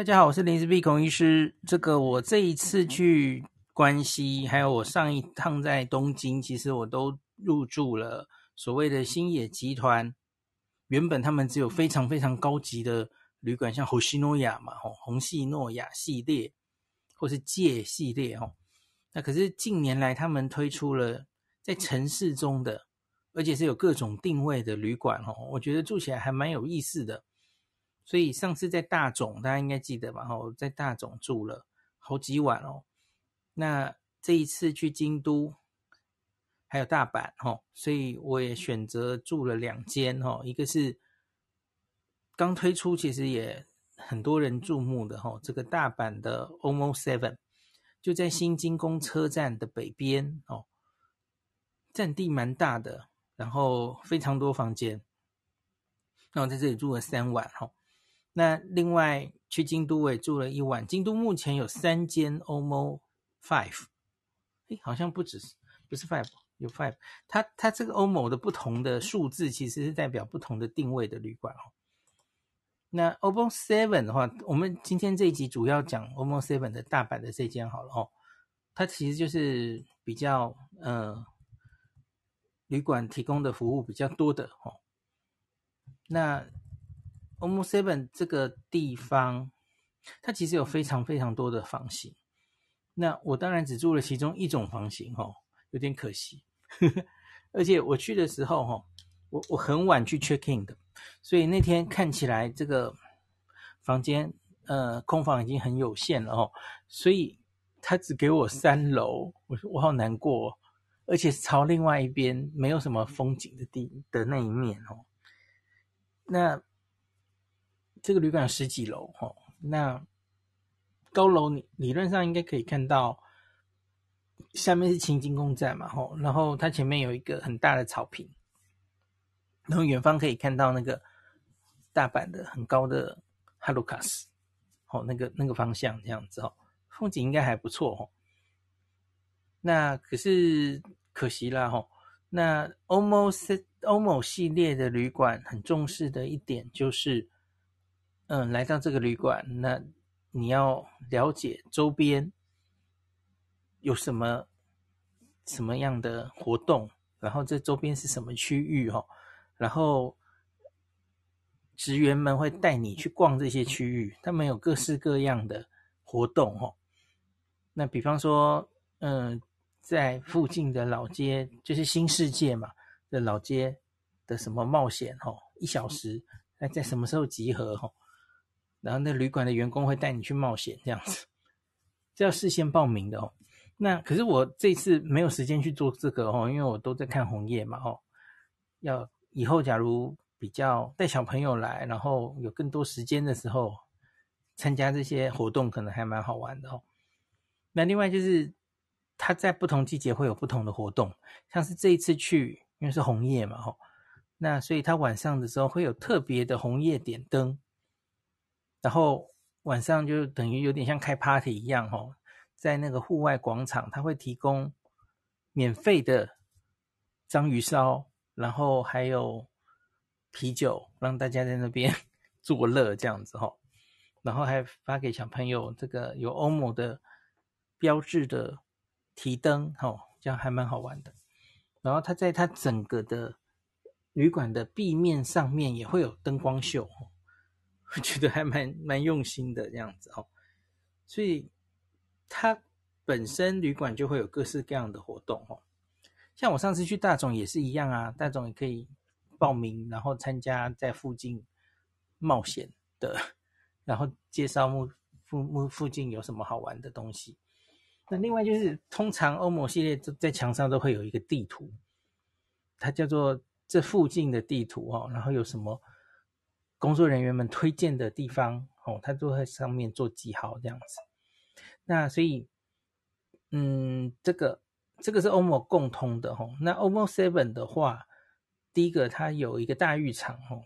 大家好，我是林氏璧孔医师。这个我这一次去关西，还有我上一趟在东京，其实我都入住了所谓的星野集团。原本他们只有非常非常高级的旅馆，像虹夕诺亚嘛，吼，虹夕诺亚系列，或是界系列，吼。那可是近年来他们推出了在城市中的，而且是有各种定位的旅馆，吼，我觉得住起来还蛮有意思的。所以上次在大塚，大家应该记得吧？哦，在大塚住了好几晚哦。那这一次去京都，还有大阪，哦，所以我也选择住了两间，哦，一个是刚推出，其实也很多人注目的，吼，这个大阪的 OMO Seven，就在新京宫车站的北边，哦，占地蛮大的，然后非常多房间。那我在这里住了三晚，吼。那另外去京都我也住了一晚。京都目前有三间 OMO Five，诶，好像不止，不是 Five，有 Five。它它这个 OMO 的不同的数字，其实是代表不同的定位的旅馆哦。那 OMO Seven 的话，我们今天这一集主要讲 OMO Seven 的大阪的这间好了哦。它其实就是比较呃旅馆提供的服务比较多的哦。那 OMO Seven 这个地方，它其实有非常非常多的房型。那我当然只住了其中一种房型，哦，有点可惜。而且我去的时候，哈，我我很晚去 check in 的，所以那天看起来这个房间，呃，空房已经很有限了，哦，所以他只给我三楼，我说我好难过，哦而且朝另外一边没有什么风景的地的那一面，哦，那。这个旅馆十几楼，哦，那高楼理理论上应该可以看到，下面是清金宫站嘛，吼，然后它前面有一个很大的草坪，然后远方可以看到那个大阪的很高的哈鲁卡斯，哦，那个那个方向这样子哦，风景应该还不错哦。那可是可惜啦，吼，那 OMO OMO 系列的旅馆很重视的一点就是。嗯，来到这个旅馆，那你要了解周边有什么什么样的活动，然后这周边是什么区域哈，然后职员们会带你去逛这些区域，他们有各式各样的活动哈。那比方说，嗯，在附近的老街，就是新世界嘛的老街的什么冒险哈，一小时，那在什么时候集合哈？然后那旅馆的员工会带你去冒险，这样子，这要事先报名的哦。那可是我这次没有时间去做这个哦，因为我都在看红叶嘛哦。要以后假如比较带小朋友来，然后有更多时间的时候，参加这些活动可能还蛮好玩的哦。那另外就是它在不同季节会有不同的活动，像是这一次去，因为是红叶嘛哦，那所以它晚上的时候会有特别的红叶点灯。然后晚上就等于有点像开 party 一样哦，在那个户外广场，他会提供免费的章鱼烧，然后还有啤酒，让大家在那边 作乐这样子哦。然后还发给小朋友这个有 OMO 的标志的提灯哦，这样还蛮好玩的。然后他在他整个的旅馆的壁面上面也会有灯光秀。我 觉得还蛮蛮用心的这样子哦，所以它本身旅馆就会有各式各样的活动哦，像我上次去大塚也是一样啊，大塚也可以报名，然后参加在附近冒险的，然后介绍目附目附近有什么好玩的东西。那另外就是通常 OMO 系列在墙上都会有一个地图，它叫做这附近的地图哦，然后有什么。工作人员们推荐的地方，哦，他都在上面做记号这样子。那所以，嗯，这个这个是 OMO 共通的吼。那 OMO Seven 的话，第一个它有一个大浴场吼，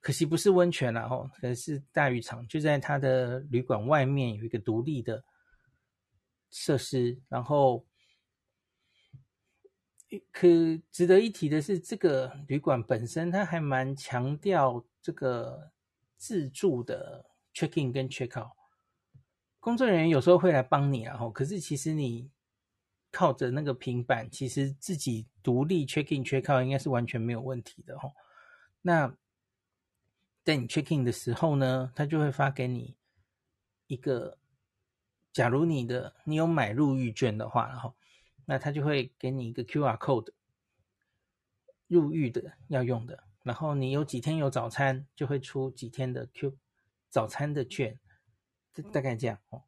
可惜不是温泉啦吼，可是大浴场就在它的旅馆外面有一个独立的设施，然后。可值得一提的是，这个旅馆本身它还蛮强调这个自助的 check in 跟 check out，工作人员有时候会来帮你啊，可是其实你靠着那个平板，其实自己独立 check in check out 应该是完全没有问题的哦。那在你 check in 的时候呢，他就会发给你一个，假如你的你有买入狱券的话，然后那他就会给你一个 QR code，入狱的要用的。然后你有几天有早餐，就会出几天的 Q 早餐的券，大概这样哦。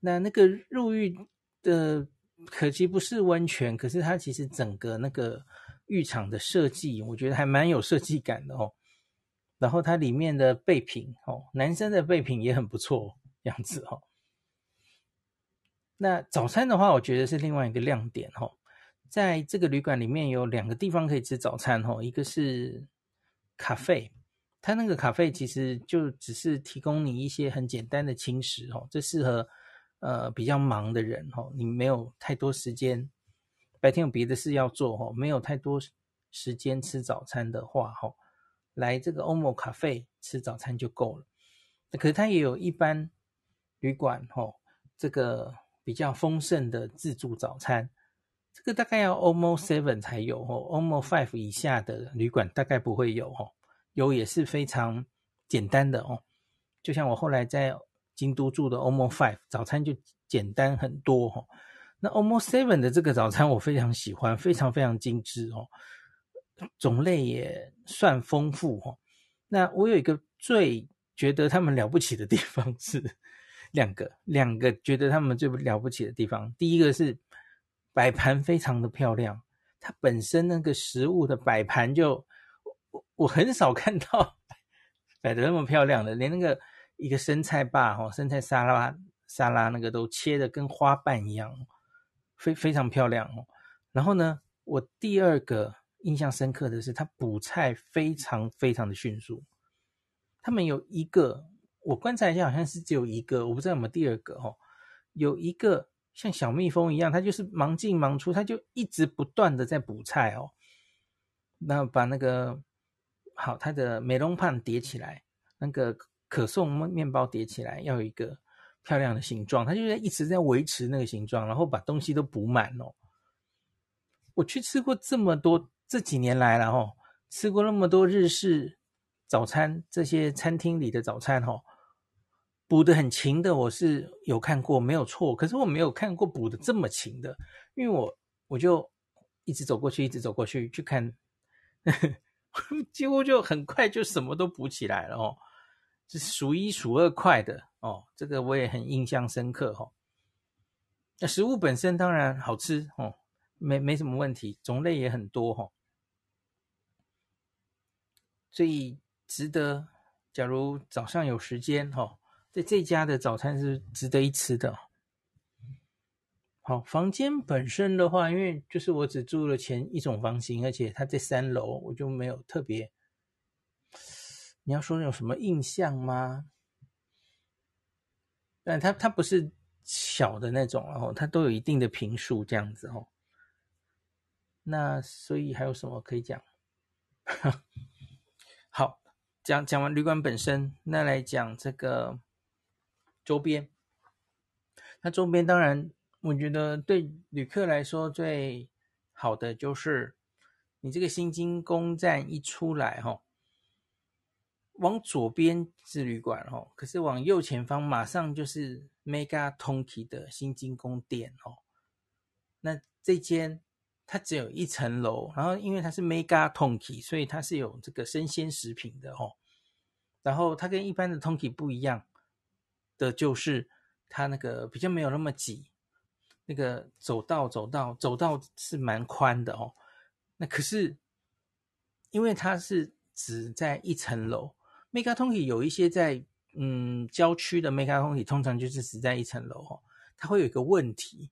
那那个入狱的可惜不是温泉，可是它其实整个那个浴场的设计，我觉得还蛮有设计感的哦。然后它里面的备品哦，男生的备品也很不错，样子哦。那早餐的话，我觉得是另外一个亮点哦。在这个旅馆里面有两个地方可以吃早餐哦，一个是。咖啡，它那个咖啡其实就只是提供你一些很简单的轻食哦，这适合呃比较忙的人哦，你没有太多时间，白天有别的事要做哦，没有太多时间吃早餐的话哦，来这个 OMO 咖啡吃早餐就够了。可是它也有一般旅馆哦，这个比较丰盛的自助早餐。这个大概要 OMO Seven 才有哦，OMO Five 以下的旅馆大概不会有哦，有也是非常简单的哦。就像我后来在京都住的 OMO Five，早餐就简单很多哦。那 OMO Seven 的这个早餐我非常喜欢，非常非常精致哦，种类也算丰富哦。那我有一个最觉得他们了不起的地方是两个，两个觉得他们最了不起的地方，第一个是。摆盘非常的漂亮，它本身那个食物的摆盘就我我很少看到摆的那么漂亮的，连那个一个生菜吧哈，生菜沙拉沙拉那个都切的跟花瓣一样，非非常漂亮哦。然后呢，我第二个印象深刻的是，它补菜非常非常的迅速。他们有一个，我观察一下，好像是只有一个，我不知道有没有第二个哦，有一个。像小蜜蜂一样，它就是忙进忙出，它就一直不断的在补菜哦。那把那个好，它的美容胖叠起来，那个可颂面包叠起来，要有一个漂亮的形状，它就在一直在维持那个形状，然后把东西都补满哦。我去吃过这么多，这几年来了哦，吃过那么多日式早餐，这些餐厅里的早餐哦。补的很勤的，我是有看过，没有错。可是我没有看过补的这么勤的，因为我我就一直走过去，一直走过去去看，几乎就很快就什么都补起来了哦，是数一数二快的哦。这个我也很印象深刻哦。那食物本身当然好吃哦，没没什么问题，种类也很多哦，所以值得。假如早上有时间哦。在这家的早餐是值得一吃的。好，房间本身的话，因为就是我只住了前一种房型，而且它在三楼，我就没有特别。你要说有什么印象吗？但它它不是小的那种，然后它都有一定的坪数这样子哦。那所以还有什么可以讲？好，讲讲完旅馆本身，那来讲这个。周边，那周边当然，我觉得对旅客来说最好的就是，你这个新津宫站一出来哈，往左边是旅馆哈，可是往右前方马上就是 Mega Tonki 的新津宫店哦。那这间它只有一层楼，然后因为它是 Mega Tonki，所以它是有这个生鲜食品的哦。然后它跟一般的 Tonki 不一样。的就是它那个比较没有那么挤，那个走道走道走道是蛮宽的哦。那可是因为它是只在一层楼，Mega Tonki 有一些在嗯郊区的 Mega Tonki 通常就是只在一层楼哦。它会有一个问题，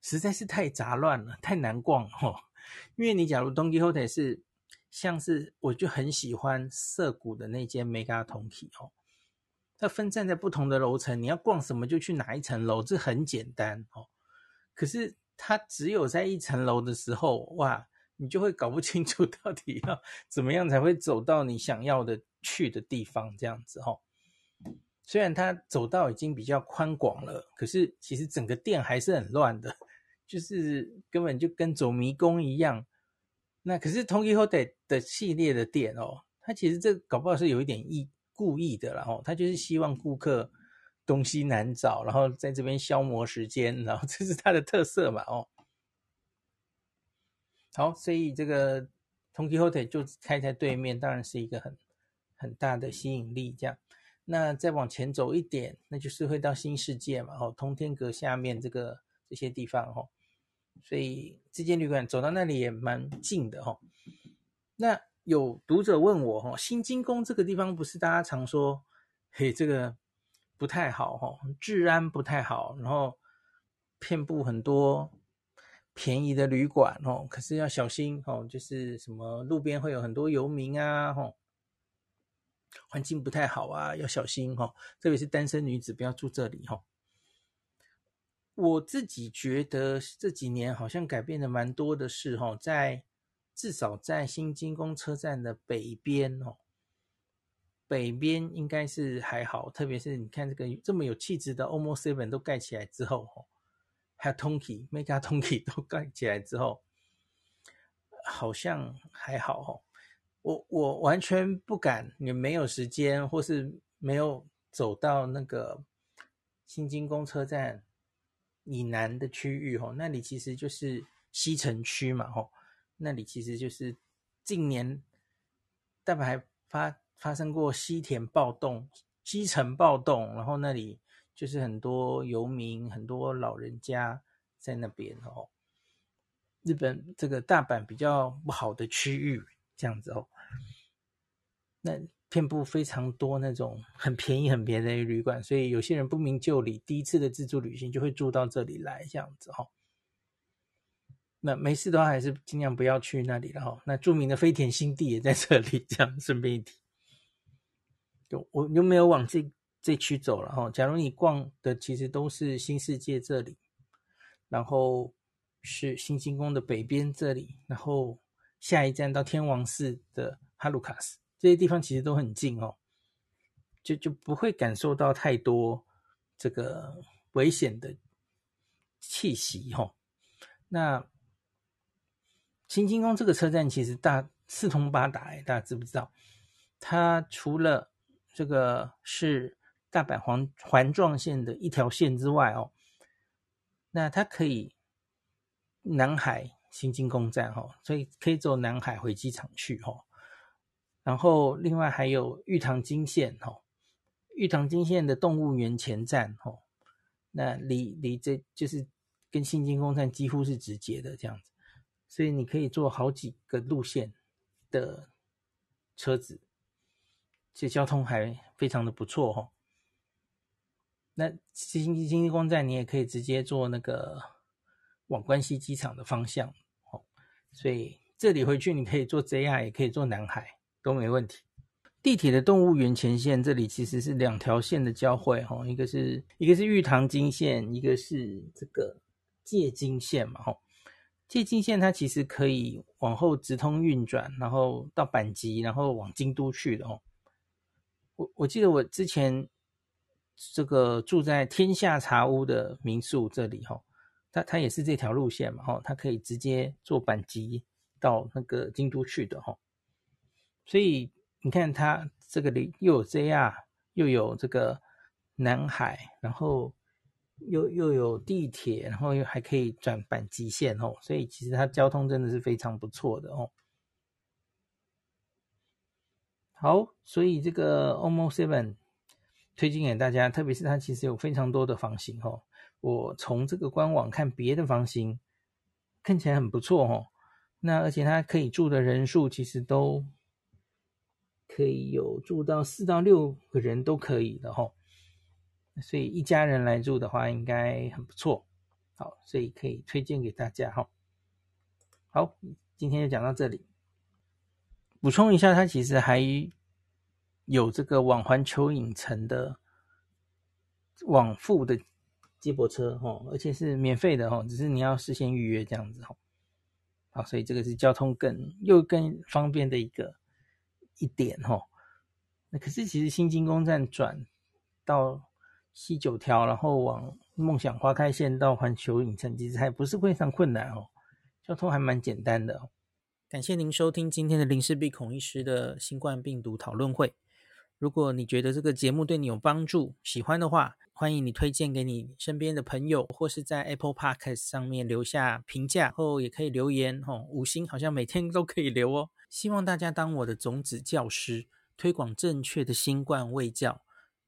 实在是太杂乱了，太难逛哦。因为你假如 Donkey Hotel 是像是我就很喜欢涩谷的那间 Mega Tonki 哦。它分散在不同的楼层，你要逛什么就去哪一层楼，这很简单哦。可是它只有在一层楼的时候，哇，你就会搞不清楚 到底要怎么样才会走到你想要的去的地方，这样子哦。虽然它走道已经比较宽广了，可是其实整个店还是很乱的，就是根本就跟走迷宫一样。那可是 Don Quijote 的系列的店哦，它其实这搞不好是有一点意故意的，然后他就是希望顾客东西难找，然后在这边消磨时间，然后这是他的特色嘛，哦。好，所以这个 Don Quijote 就开在对面，当然是一个很很大的吸引力，这样。那再往前走一点，那就是会到新世界嘛，哦，通天阁下面这个这些地方，哦，所以这间旅馆走到那里也蛮近的，哦。那有读者问我，哦，新金宫这个地方不是大家常说，嘿，这个不太好，哦，治安不太好，然后遍布很多便宜的旅馆，哦，可是要小心，哦，就是什么路边会有很多游民啊，哦。环境不太好啊，要小心哈，特别是单身女子不要住这里哈。我自己觉得这几年好像改变的蛮多的是哈，在至少在新金宫车站的北边哦，北边应该是还好，特别是你看这个这么有气质的 OMO Seven 都盖起来之后哈，还有 Tonki Mega Tonki 都盖起来之后，好像还好哈。我我完全不敢，也没有时间，或是没有走到那个新金宫车站以南的区域吼，那里其实就是西城区嘛吼，那里其实就是近年大阪还发发生过西田暴动、西城暴动，然后那里就是很多游民、很多老人家在那边哦。日本这个大阪比较不好的区域。这样子哦，那遍布非常多那种很便宜、很便宜的旅馆，所以有些人不明就里，第一次的自助旅行就会住到这里来，这样子哈。那没事的话，还是尽量不要去那里了哈。那著名的飞田新地也在这里，这样顺便一提。就我就没有往这这区走了哈。假如你逛的其实都是新世界这里，然后是新金宫的北边这里，然后。下一站到天王寺的哈鲁卡斯，这些地方其实都很近哦，就就不会感受到太多这个危险的气息哦。那新金宫这个车站其实大四通八达哎，大家知不知道？它除了这个是大阪环环状线的一条线之外哦，那它可以南海。新金宫站哈，所以可以走南海回机场去哈。然后另外还有玉堂金线哈，玉堂金线的动物园前站哈，那离离这就是跟新金宫站几乎是直接的这样子，所以你可以坐好几个路线的车子，这交通还非常的不错哈。那新新金宫站你也可以直接坐那个往关西机场的方向哦。所以这里回去你可以坐 JR，也可以坐南海，都没问题。地铁的动物园前线这里其实是两条线的交汇，哈，一个是一个是玉堂金线，一个是这个界金线嘛，哈。堺金线它其实可以往后直通运转，然后到阪急，然后往京都去的，哦。我我记得我之前这个住在天下茶屋的民宿这里，哈。它它也是这条路线嘛，哈，它可以直接坐阪急到那个京都去的，哈。所以你看，它这个里又有 JR，又有这个南海，然后又又有地铁，然后又还可以转阪急线，哦。所以其实它交通真的是非常不错的，哦。好，所以这个 OMO Seven 推荐给大家，特别是它其实有非常多的房型，哦。我从这个官网看别的房型，看起来很不错哦。那而且它可以住的人数其实都可以有住到四到六个人都可以的哦。所以一家人来住的话，应该很不错。好，所以可以推荐给大家哈。好，今天就讲到这里。补充一下，它其实还有这个往环球影城的往复的。接驳车哈，而且是免费的哈，只是你要事先预约这样子哈。好，所以这个是交通更又更方便的一个一点哈。那可是其实新金宫站转到西九条，然后往梦想花开线到环球影城，其实还不是非常困难哦，交通还蛮简单的。感谢您收听今天的林氏璧孔医师的新冠病毒讨论会。如果你觉得这个节目对你有帮助，喜欢的话，欢迎你推荐给你身边的朋友，或是在 Apple Podcast 上面留下评价，后也可以留言哦，五星好像每天都可以留哦。希望大家当我的种子教师，推广正确的新冠卫教，